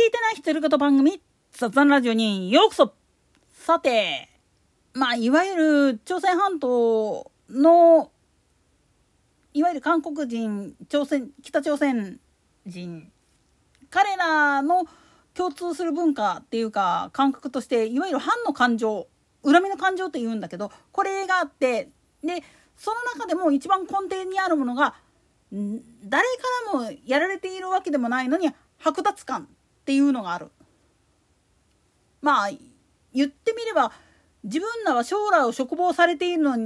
聞いてない独り言番組、雑談ラジオにようこそ。さて、まあ、いわゆる朝鮮半島の、いわゆる韓国人、朝鮮、北朝鮮人、彼らの共通する文化っていうか、感覚として、いわゆる反の感情、恨みの感情って言うんだけど、これがあって、で、その中でも一番根底にあるものが、誰からもやられているわけでもないのに剥奪感。っていうのがある。まあ言ってみれば自分らは将来を嘱望されているの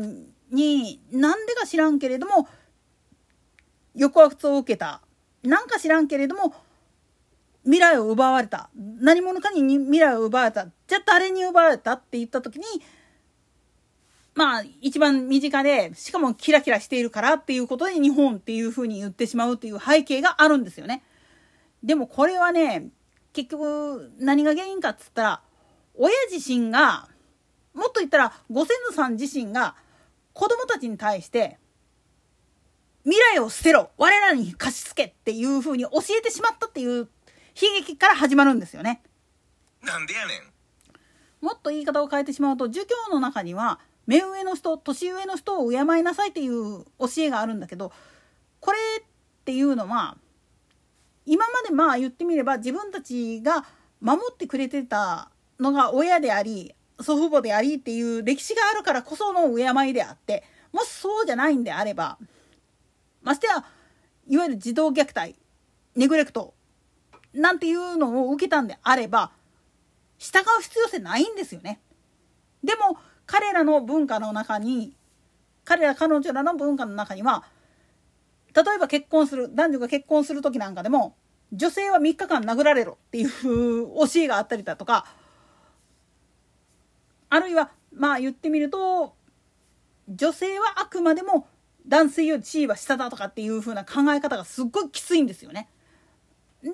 になんでか知らんけれども抑圧を受けたなんか知らんけれども未来を奪われた何者かに未来を奪われたじゃあ誰に奪われたって言った時にまあ一番身近でしかもキラキラしているからっていうことで日本っていうふうに言ってしまうっていう背景があるんですよね。でもこれはね結局何が原因かっつったら親自身がもっと言ったらご先祖さん自身が子供たちに対して未来を捨てろ我らに貸し付けっていうふうに教えてしまったっていう悲劇から始まるんですよね。なんでやねんもっと言い方を変えてしまうと儒教の中には目上の人年上の人を敬いなさいっていう教えがあるんだけどこれっていうのは今までまあ言ってみれば自分たちが守ってくれてたのが親であり祖父母でありっていう歴史があるからこその敬いであってもしそうじゃないんであればましてやいわゆる児童虐待ネグレクトなんていうのを受けたんであれば従う必要性ないんですよね。でも彼らの文化の中に彼ら彼女らの文化の中には例えば結婚する男女が結婚する時なんかでも女性は3日間殴られろっていう教えがあったりだとかあるいはまあ言ってみると女性はあくまでも男性より地位は下だとかっていう風な考え方がすっごいきついんですよね。で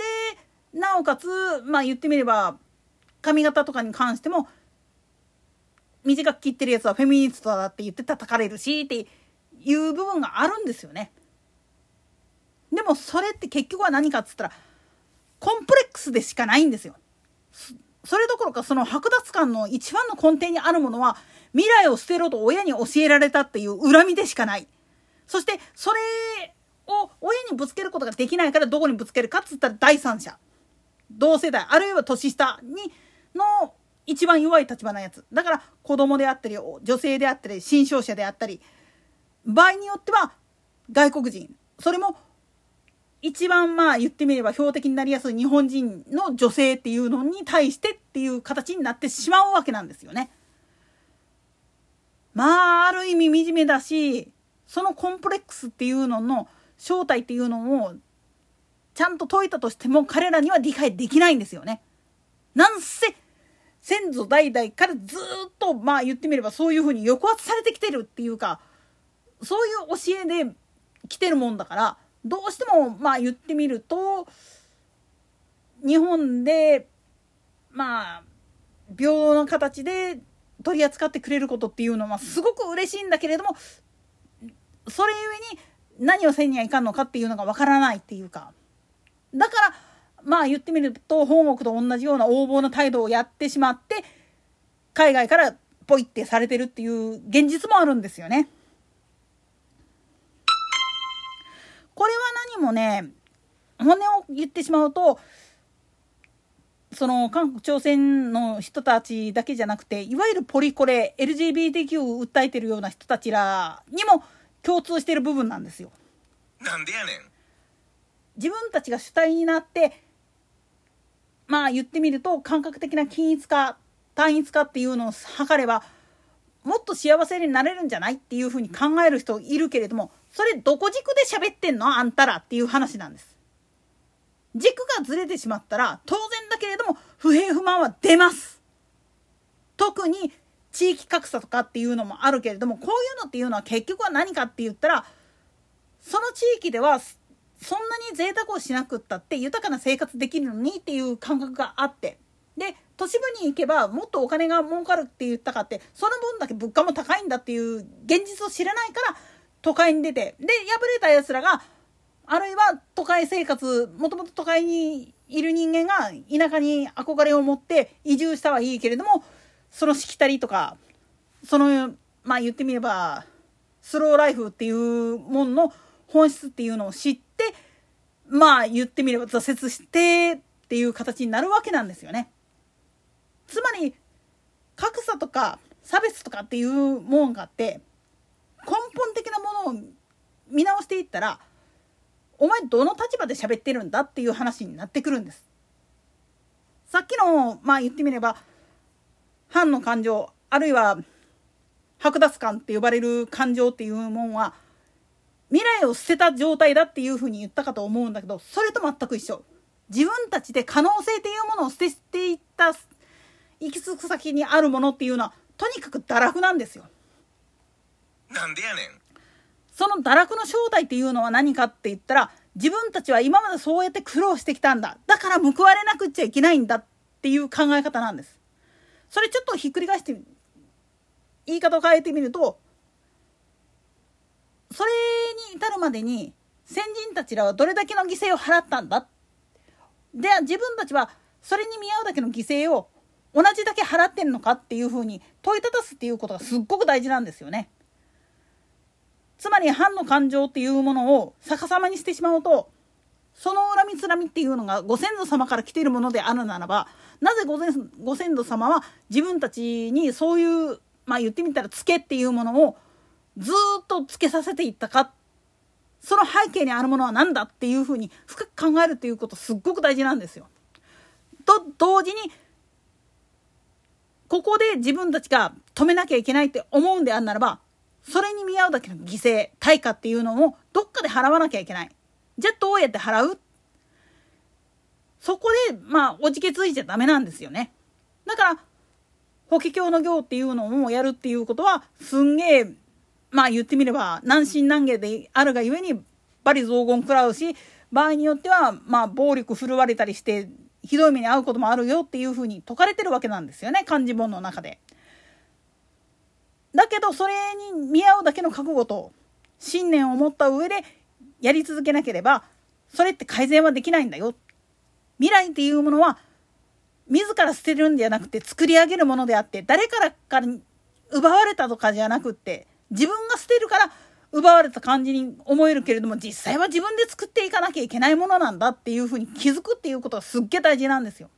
なおかつまあ言ってみれば髪型とかに関しても短く切ってるやつはフェミニストだって言って叩かれるしっていう部分があるんですよね。でもそれって結局は何かっつったらコンプレックスでしかないんですよ。それどころかその剥奪感の一番の根底にあるものは未来を捨てろと親に教えられたっていう恨みでしかない。そしてそれを親にぶつけることができないからどこにぶつけるかっつったら第三者。同世代あるいは年下にの一番弱い立場なやつだから子供であったり女性であったり新商者であったり場合によっては外国人それも一番まあ言ってみれば標的になりやすい日本人の女性っていうのに対してっていう形になってしまうわけなんですよね。まあある意味惨めだしそのコンプレックスっていうのの正体っていうのをちゃんと解いたとしても彼らには理解できないんですよね。なんせ先祖代々からずっとまあ言ってみればそういうふうに抑圧されてきてるっていうかそういう教えで来てるもんだからどうしてもまあ言ってみると日本でまあ平等な形で取り扱ってくれることっていうのはすごく嬉しいんだけれどもそれゆえに何をせんにはいかんのかっていうのがわからないっていうかだからまあ言ってみると本国と同じような横暴な態度をやってしまって海外からポイってされてるっていう現実もあるんですよね。もね本音を言ってしまうとその韓国朝鮮の人たちだけじゃなくていわゆるポリコレ LGBTQ を訴えてるような人たちらにも共通してる部分なんですよ。なんでやねん自分たちが主体になってまあ言ってみると感覚的な均一化単一化っていうのを図ればもっと幸せになれるんじゃないっていうふうに考える人いるけれどもそれどこ軸で喋ってんの？あんたらっていう話なんです。軸がずれてしまったら当然だけれども不平不満は出ます。特に地域格差とかっていうのもあるけれどもこういうのっていうのは結局は何かって言ったらその地域ではそんなに贅沢をしなくったって豊かな生活できるのにっていう感覚があってで都市部に行けばもっとお金が儲かるって言ったかってその分だけ物価も高いんだっていう現実を知らないから都会に出てで敗れたやつらがあるいは都会生活もともと都会にいる人間が田舎に憧れを持って移住したはいいけれどもそのしきたりとかそのまあ言ってみればスローライフっていうものの本質っていうのを知ってまあ言ってみれば挫折してっていう形になるわけなんですよね。つまり格差とか差別とかっていうもんがあって根本的なものを見直していったらお前どの立場で喋ってるんだっていう話になってくるんです。さっきのまあ言ってみれば反の感情あるいは剥奪感って呼ばれる感情っていうもんは未来を捨てた状態だっていうふうに言ったかと思うんだけどそれと全く一緒自分たちで可能性っていうものを捨てていった行き着く先にあるものっていうのはとにかく堕落なんですよ。なんでやねん。その堕落の正体っていうのは何かって言ったら自分たちは今までそうやって苦労してきたんだ。だから報われなくっちゃいけないんだっていう考え方なんです。それちょっとひっくり返して言い方を変えてみるとそれに至るまでに先人たちらはどれだけの犠牲を払ったんだ。で自分たちはそれに見合うだけの犠牲を同じだけ払ってんのかっていうふうに問いただすっていうことがすっごく大事なんですよね。つまり反の感情っていうものを逆さまにしてしまうとその恨みつらみっていうのがご先祖様から来ているものであるならばなぜご先祖様は自分たちにそういうまあ言ってみたらツケっていうものをずっとつけさせていったかその背景にあるものは何だっていうふうに深く考えるっていうことすっごく大事なんですよ。と同時にここで自分たちが止めなきゃいけないって思うんであるならばそれに見合うだけの犠牲対価っていうのをどっかで払わなきゃいけない。じゃあどうやって払う？そこでまあおじけついちゃダメなんですよね。だから法華経の行っていうのをやるっていうことはすんげえまあ言ってみれば難心難儀であるがゆえに罵詈雑言食らうし場合によってはまあ暴力振るわれたりしてひどい目に遭うこともあるよっていうふうに説かれてるわけなんですよね漢字本の中で。だけどそれに見合うだけの覚悟と信念を持った上でやり続けなければそれって改善はできないんだよ。未来っていうものは自ら捨てるんじゃなくて作り上げるものであって誰からか奪われたとかじゃなくって自分が捨てるから奪われた感じに思えるけれども実際は自分で作っていかなきゃいけないものなんだっていうふうに気づくっていうことがすっげえ大事なんですよ。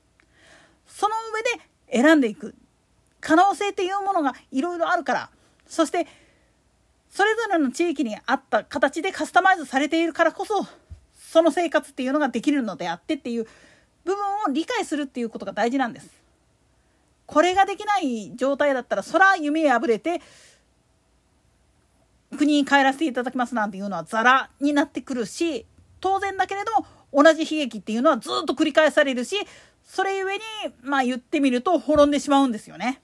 その上で選んでいく可能性っていうものがいろいろあるからそしてそれぞれの地域に合った形でカスタマイズされているからこそその生活っていうのができるのであってっていう部分を理解するっていうことが大事なんです。これができない状態だったらそら夢破れて国に帰らせていただきますなんていうのはザラになってくるし当然だけれども同じ悲劇っていうのはずっと繰り返されるしそれゆえにまあ言ってみると滅んでしまうんですよね。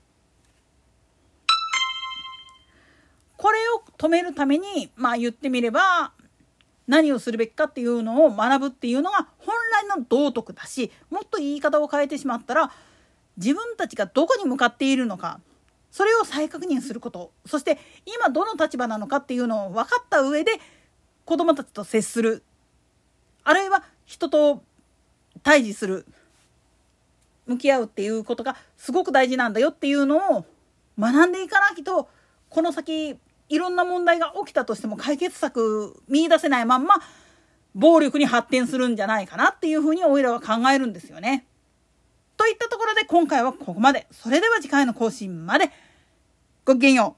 これを止めるためにまあ言ってみれば何をするべきかっていうのを学ぶっていうのが本来の道徳だしもっと言い方を変えてしまったら自分たちがどこに向かっているのかそれを再確認することそして今どの立場なのかっていうのを分かった上で子どもたちと接するあるいは人と対峙する向き合うっていうことがすごく大事なんだよっていうのを学んでいかなきとこの先いろんな問題が起きたとしても解決策見出せないまんま暴力に発展するんじゃないかなっていうふうにおいらは考えるんですよね。といったところで今回はここまで。それでは次回の更新まで。ごきげんよう。